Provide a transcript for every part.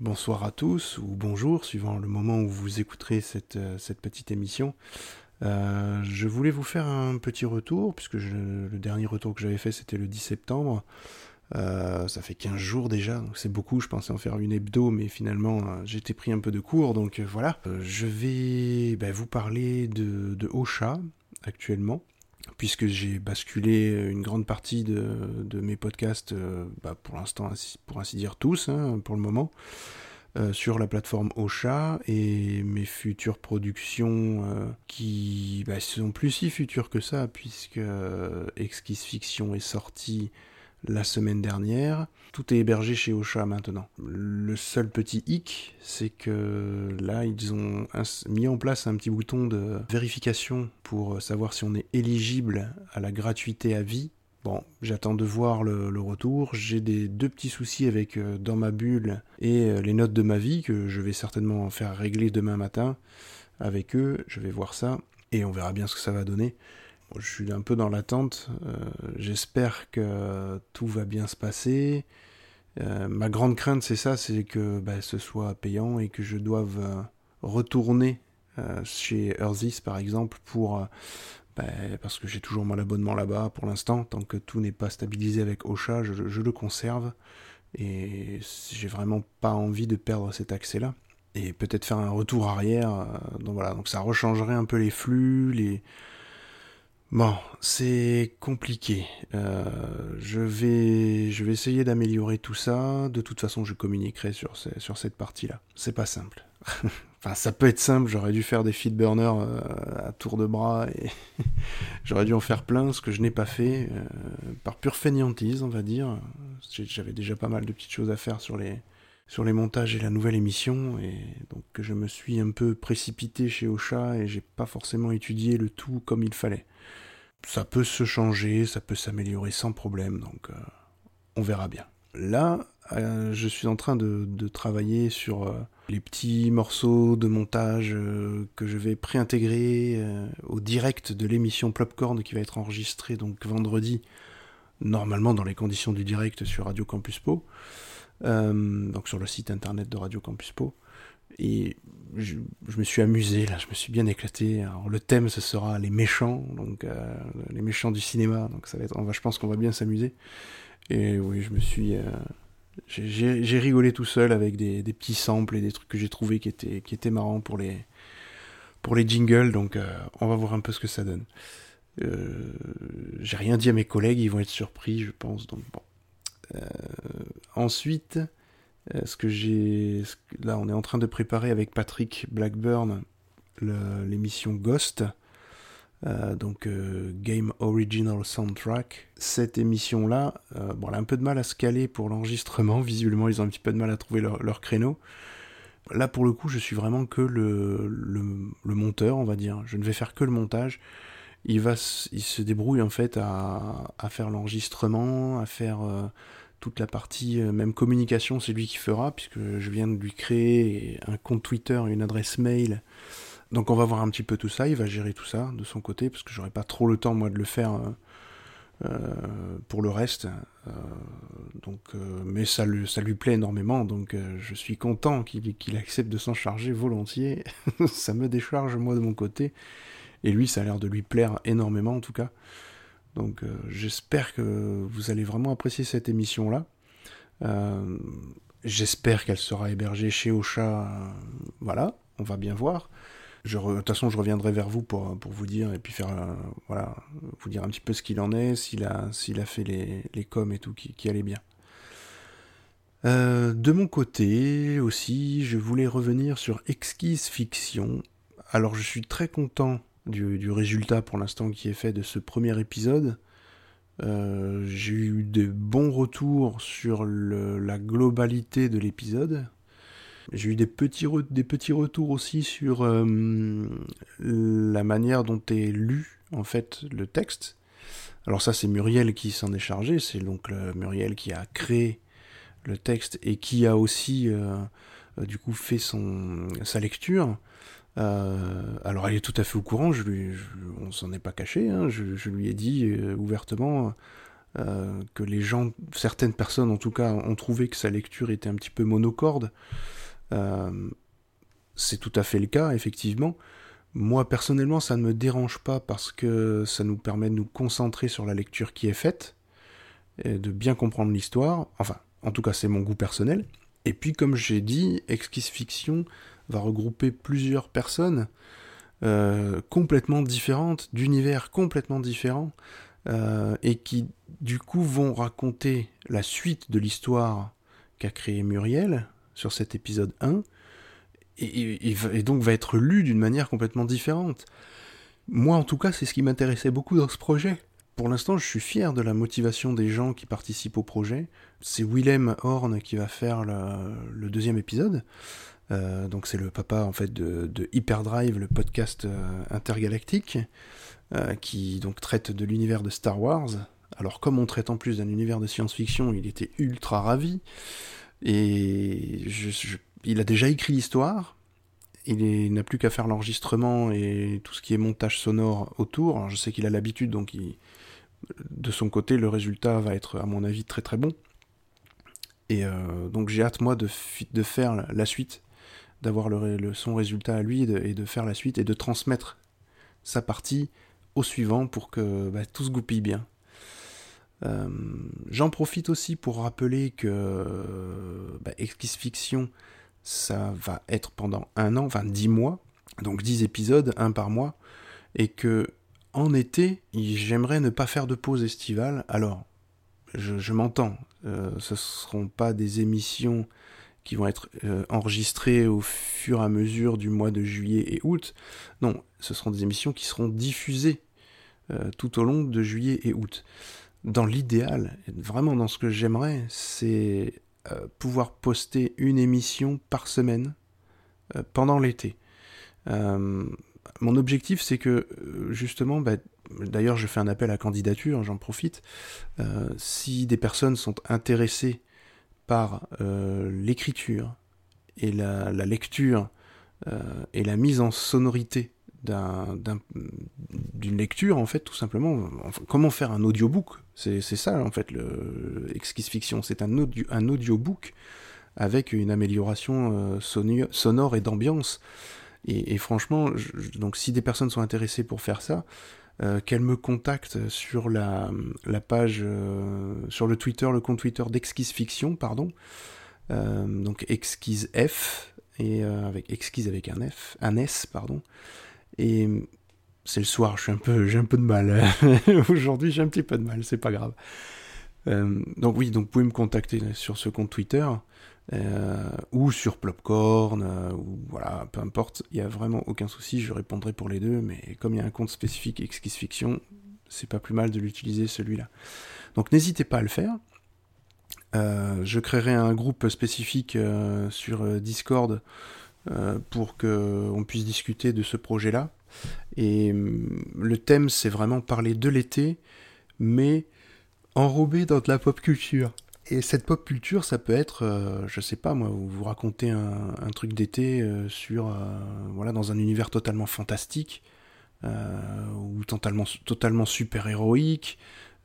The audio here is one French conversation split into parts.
bonsoir à tous ou bonjour suivant le moment où vous écouterez cette, euh, petite émission. Euh, je voulais vous faire un petit retour, puisque le dernier retour que j'avais fait c'était le 10 septembre. Euh, ça fait 15 jours déjà, donc c'est beaucoup, je pensais en faire une hebdo, mais finalement j'étais pris un peu de cours, donc voilà. je vais bah, vous parler de, de Ocha actuellement puisque j'ai basculé une grande partie de, mes podcasts, euh, bah, pour l'instant, pour ainsi dire tous, hein, pour le moment, euh, sur la plateforme Ocha, et mes futures productions euh, qui bah, sont plus si futures que ça, puisque Exquise Fiction est sorti la semaine dernière. Tout est hébergé chez Ocha maintenant. Le seul petit hic, c'est que là, ils ont mis en place un petit bouton de vérification pour savoir si on est éligible à la gratuité à vie. Bon, j'attends de voir le, retour. J'ai des deux petits soucis avec euh, dans ma bulle et euh, les notes de ma vie que je vais certainement faire régler demain matin avec eux. Je vais voir ça et on verra bien ce que ça va donner je suis un peu dans l'attente. Euh, j'espère que tout va bien se passer. Euh, ma grande crainte, c'est ça, c'est que bah, ce soit payant et que je doive euh, retourner chez Earthis, par exemple, pour bah, parce que j'ai toujours mon abonnement là-bas pour l'instant. Tant que tout n'est pas stabilisé avec Ocha, je, je le conserve. Et j'ai vraiment pas envie de perdre cet accès-là. Et peut-être faire un retour arrière. donc voilà, donc ça rechangerait un peu les flux, les Bon, c'est compliqué. Euh, je, vais, je vais essayer d'améliorer tout ça. De toute façon, je communiquerai sur, sur cette partie-là. C'est pas simple. enfin, ça peut être simple. J'aurais dû faire des feed burners euh, à tour de bras et j'aurais dû en faire plein, ce que je n'ai pas fait euh, par pure fainéantise, on va dire. J'avais déjà pas mal de petites choses à faire sur les, sur les montages et la nouvelle émission, et donc je me suis un peu précipité chez Ocha et j'ai pas forcément étudié le tout comme il fallait ça peut se changer, ça peut s'améliorer sans problème, donc euh, on verra bien. Là, euh, je suis en train de, travailler sur euh, les petits morceaux de montage que je vais préintégrer au direct de l'émission Plopcorn qui va être enregistrée donc vendredi, normalement dans les conditions du direct sur Radio Campus Po, donc sur le site internet de Radio Campus Po. Et je, me suis amusé, là, je me suis bien éclaté. Alors, le thème, ce sera les méchants, donc euh, les méchants du cinéma. Donc ça va être, on va, je pense qu'on va bien s'amuser. Et oui, je me suis, euh, j'ai rigolé tout seul avec des, petits samples et des trucs que j'ai trouvé qui étaient, qui étaient marrants pour les, pour les jingles. Donc euh, on va voir un peu ce que ça donne. j'ai rien dit à mes collègues, ils vont être surpris, je pense. Donc bon. ensuite. Euh, ce que j'ai. Là, on est en train de préparer avec Patrick Blackburn l'émission Ghost. Euh, donc euh, Game Original Soundtrack. Cette émission-là, bon, elle a un peu de mal à se caler pour l'enregistrement. Visiblement, ils ont un petit peu de mal à trouver leur, créneau. Là, pour le coup, je suis vraiment que le, le, monteur, on va dire. Je ne vais faire que le montage. Il, va, il se débrouille en fait à, à faire l'enregistrement, à faire toute la partie euh, même communication, c'est lui qui fera, puisque je viens de lui créer un compte Twitter, une adresse mail. Donc on va voir un petit peu tout ça, il va gérer tout ça de son côté, parce que j'aurai pas trop le temps moi de le faire euh, euh, pour le reste. donc, mais ça, lui, ça lui plaît énormément, donc je suis content qu'il accepte de s'en charger volontiers. ça me décharge moi de mon côté, et lui ça a l'air de lui plaire énormément en tout cas. Donc euh, j'espère que vous allez vraiment apprécier cette émission-là. Euh, j'espère qu'elle sera hébergée chez Ocha. Euh, voilà, on va bien voir. de toute façon, je reviendrai vers vous pour, vous dire et puis faire voilà, vous dire un petit peu ce qu'il en est, s'il a, s'il a fait les, les coms et tout qui, qui allait bien. de mon côté aussi, je voulais revenir sur Exquise Fiction. Alors je suis très content du, résultat pour l'instant qui est fait de ce premier épisode. Euh, j'ai eu de bons retours sur la globalité de l'épisode. J'ai eu des petits, des petits retours aussi sur euh, la manière dont est lu en fait le texte. Alors ça c'est Muriel qui s'en est chargé, c'est donc Muriel qui a créé le texte et qui a aussi euh, du coup fait son, sa lecture. Euh, alors elle est tout à fait au courant, je lui, on s'en est pas caché, hein, je, lui ai dit euh, ouvertement, que les gens, certaines personnes en tout cas, ont trouvé que sa lecture était un petit peu monocorde. c'est tout à fait le cas, effectivement. Moi, personnellement, ça ne me dérange pas parce que ça nous permet de nous concentrer sur la lecture qui est faite, et de bien comprendre l'histoire. Enfin, en tout cas, c'est mon goût personnel. Et puis, comme j'ai dit, Exquise Fiction va regrouper plusieurs personnes euh, complètement différentes, d'univers complètement différents, euh, et qui, du coup, vont raconter la suite de l'histoire qu'a créée Muriel sur cet épisode 1, et, et donc va être lu d'une manière complètement différente. Moi, en tout cas, c'est ce qui m'intéressait beaucoup dans ce projet pour l'instant, je suis fier de la motivation des gens qui participent au projet. C'est Willem Horn qui va faire le, deuxième épisode. Euh, donc c'est le papa en fait de, Hyperdrive, le podcast euh, intergalactique, euh, qui donc traite de l'univers de Star Wars. Alors comme on traite en plus d'un univers de science-fiction, il était ultra ravi. Et il a déjà écrit l'histoire. Il n'a plus qu'à faire l'enregistrement et tout ce qui est montage sonore autour. je sais qu'il a l'habitude, donc de son côté, le résultat va être, à mon avis, très très bon. Et donc j'ai hâte, moi, de, de, faire la suite, d'avoir le, son résultat à lui et de, faire la suite et de transmettre sa partie au suivant pour que bah, tout se goupille bien. Euh, j'en profite aussi pour rappeler que bah, Fiction, ça va être pendant un an, enfin dix mois, donc dix épisodes, un par mois, et que en été, j'aimerais ne pas faire de pause estivale. Alors, je, m'entends, euh, ce ne seront pas des émissions qui vont être euh, enregistrées au fur et à mesure du mois de juillet et août. Non, ce seront des émissions qui seront diffusées euh, tout au long de juillet et août. Dans l'idéal, vraiment dans ce que j'aimerais, c'est pouvoir poster une émission par semaine pendant l'été mon objectif, c'est que euh, justement, bah, d'ailleurs, je fais un appel à candidature, j'en profite. Euh, si des personnes sont intéressées euh, l'écriture et la, lecture et la mise en sonorité d'une lecture, en fait, tout simplement, comment faire un audiobook? C'est ça, en fait, le Fiction. C'est un, audio, un audiobook avec une amélioration sonore et d'ambiance. Et, franchement, donc si des personnes sont intéressées pour faire ça, euh, qu'elles me contactent sur la, page, euh, sur le Twitter, le compte Twitter d'Exquise Fiction, pardon, euh, donc Exquise F, avec Exquise avec un F, un S, pardon. Et c'est le soir, j'ai un peu de mal. Aujourd'hui, j'ai un petit peu de mal, c'est pas grave. donc oui, donc vous pouvez me contacter sur ce compte Twitter. Euh, ou sur Plopcorn, euh, ou voilà, peu importe, il n'y a vraiment aucun souci, je répondrai pour les deux, mais comme il y a un compte spécifique Exquise Fiction, c'est pas plus mal de l'utiliser celui-là. Donc n'hésitez pas à le faire. Euh, je créerai un groupe spécifique sur Discord pour qu'on puisse discuter de ce projet-là. Et hum, le thème, c'est vraiment parler de l'été, mais enrobé dans de la pop culture. Et cette pop culture, ça peut être, euh, je sais pas moi, vous, racontez un, truc d'été euh, sur, euh, voilà, dans un univers totalement fantastique ou totalement, totalement super héroïque.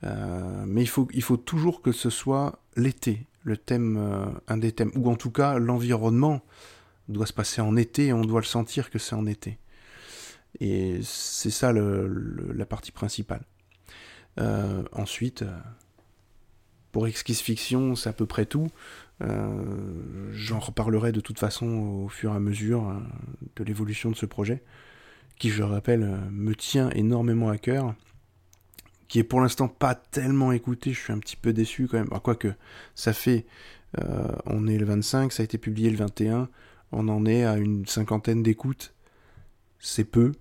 mais il faut, il faut toujours que ce soit l'été, le thème, un des thèmes, ou en tout cas l'environnement doit se passer en été et on doit le sentir que c'est en été. Et c'est ça la partie principale. ensuite pour Exquise Fiction, c'est à peu près tout. Euh, j'en reparlerai de toute façon au fur et à mesure euh, de l'évolution de ce projet, qui, je rappelle, euh, me tient énormément à cœur, qui est pour l'instant pas tellement écouté, je suis un petit peu déçu quand même. Quoique, ça fait, on est le 25, ça a été publié le 21, on en est à une cinquantaine d'écoutes, c'est peu,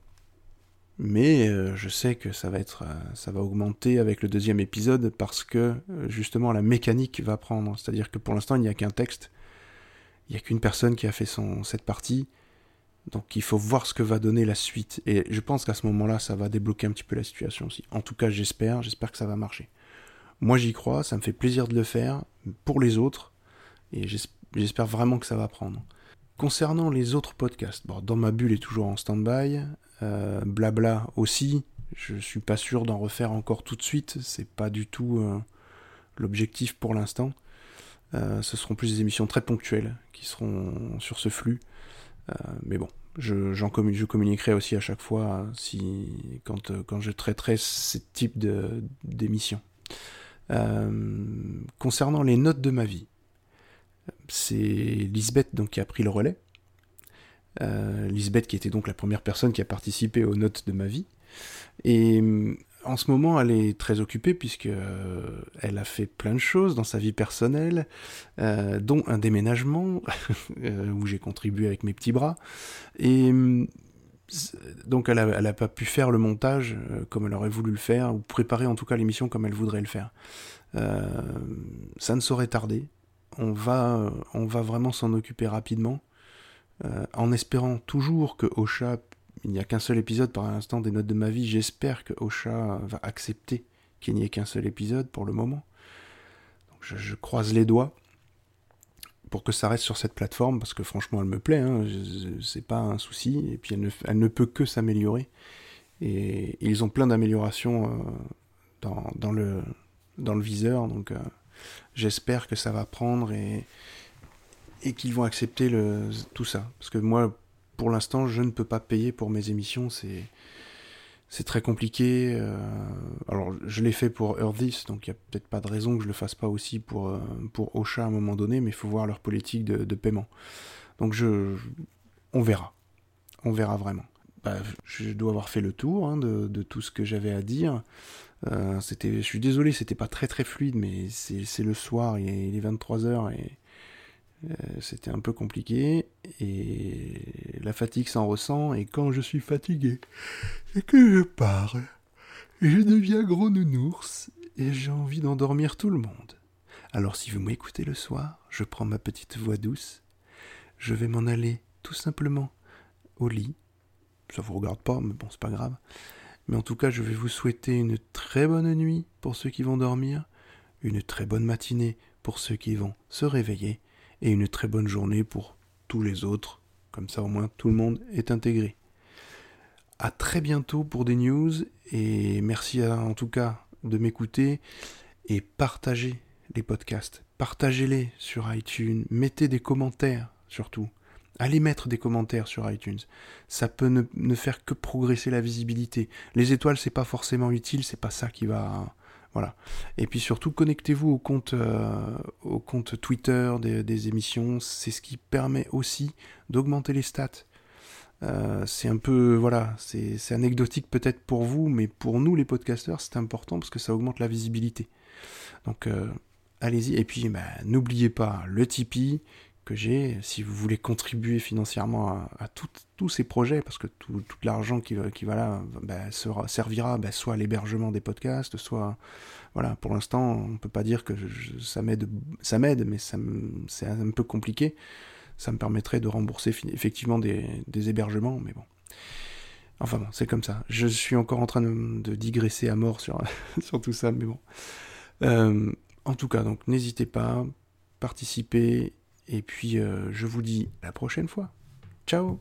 mais euh, je sais que ça va être, euh, ça va augmenter avec le deuxième épisode parce que euh, justement la mécanique va prendre. C'est-à-dire que pour l'instant il n'y a qu'un texte, il n'y a qu'une personne qui a fait cette partie, donc il faut voir ce que va donner la suite. Et je pense qu'à ce moment-là, ça va débloquer un petit peu la situation aussi. En tout cas, j'espère, j'espère que ça va marcher. Moi j'y crois, ça me fait plaisir de le faire pour les autres, et j'espère vraiment que ça va prendre. Concernant les autres podcasts, dans ma bulle est toujours en stand-by, euh, blabla aussi. Je suis pas sûr d'en refaire encore tout de suite. C'est pas du tout. Euh, L'objectif pour l'instant, ce seront plus des émissions très ponctuelles qui seront sur ce flux. mais bon, je, communiquerai aussi à chaque fois si, quand, quand je traiterai ce type d'émission. concernant les notes de ma vie, c'est Lisbeth donc, qui a pris le relais. Euh, Lisbeth qui était donc la première personne qui a participé aux notes de ma vie. Et euh, en ce moment, elle est très occupée puisque euh, elle a fait plein de choses dans sa vie personnelle, dont un déménagement où j'ai contribué avec mes petits bras. Et donc elle n'a pas pu faire le montage comme elle aurait voulu le faire, ou préparer en tout cas l'émission comme elle voudrait le faire. ça ne saurait tarder on va, on va vraiment s'en occuper rapidement, euh, en espérant toujours que Ocha, il n'y a qu'un seul épisode par l'instant des notes de ma vie, j'espère que Ocha va accepter qu'il n'y ait qu'un seul épisode pour le moment. je, croise les doigts pour que ça reste sur cette plateforme, parce que franchement elle me plaît, hein, c'est pas un souci, et puis elle ne, peut que s'améliorer. Et, ils ont plein d'améliorations euh, dans, le, viseur, donc... Euh, j'espère que ça va prendre et, et qu'ils vont accepter le, tout ça. Parce que moi, pour l'instant, je ne peux pas payer pour mes émissions, c'est c'est très compliqué. Euh, alors, je l'ai fait pour Earthis, donc il n'y a peut-être pas de raison que je le fasse pas aussi pour, euh, pour Ocha à un moment donné, mais il faut voir leur politique de, paiement. Donc, je, on verra. On verra vraiment. Bah, je dois avoir fait le tour hein, de, tout ce que j'avais à dire. Euh, c'était, je suis désolé, c'était pas très très fluide, mais c'est le soir, il est, 23h et euh, c'était un peu compliqué. Et la fatigue s'en ressent, et quand je suis fatigué et que je parle, je deviens gros nounours et j'ai envie d'endormir tout le monde. Alors si vous m'écoutez le soir, je prends ma petite voix douce, je vais m'en aller tout simplement au lit. Ça vous regarde pas, mais bon, c'est pas grave. Mais en tout cas, je vais vous souhaiter une très bonne nuit pour ceux qui vont dormir, une très bonne matinée pour ceux qui vont se réveiller, et une très bonne journée pour tous les autres. Comme ça, au moins, tout le monde est intégré. À très bientôt pour des news, et merci en tout cas de m'écouter, et partagez les podcasts. Partagez-les sur iTunes, mettez des commentaires surtout. Allez mettre des commentaires sur iTunes. Ça peut ne, faire que progresser la visibilité. Les étoiles, c'est pas forcément utile, c'est pas ça qui va. Voilà. Et puis surtout, connectez-vous au compte, euh, Twitter des, émissions. C'est ce qui permet aussi d'augmenter les stats. Euh, c'est un peu, voilà, c'est anecdotique peut-être pour vous, mais pour nous les podcasteurs, c'est important parce que ça augmente la visibilité. Donc, euh, allez-y. Et puis, bah, n'oubliez pas le Tipeee que j'ai, si vous voulez contribuer financièrement à, tous ces projets, parce que tout, l'argent qui, qui va là bah, sera, servira bah, soit à l'hébergement des podcasts, soit voilà, pour l'instant on peut pas dire que ça m'aide, ça m'aide, mais c'est un peu compliqué. Ça me permettrait de rembourser effectivement des, hébergements, mais bon. Enfin bon, c'est comme ça. Je suis encore en train de, digresser à mort sur, sur tout ça, mais bon. Euh, en tout cas, donc n'hésitez pas, participez et puis, euh, je vous dis à la prochaine fois. Ciao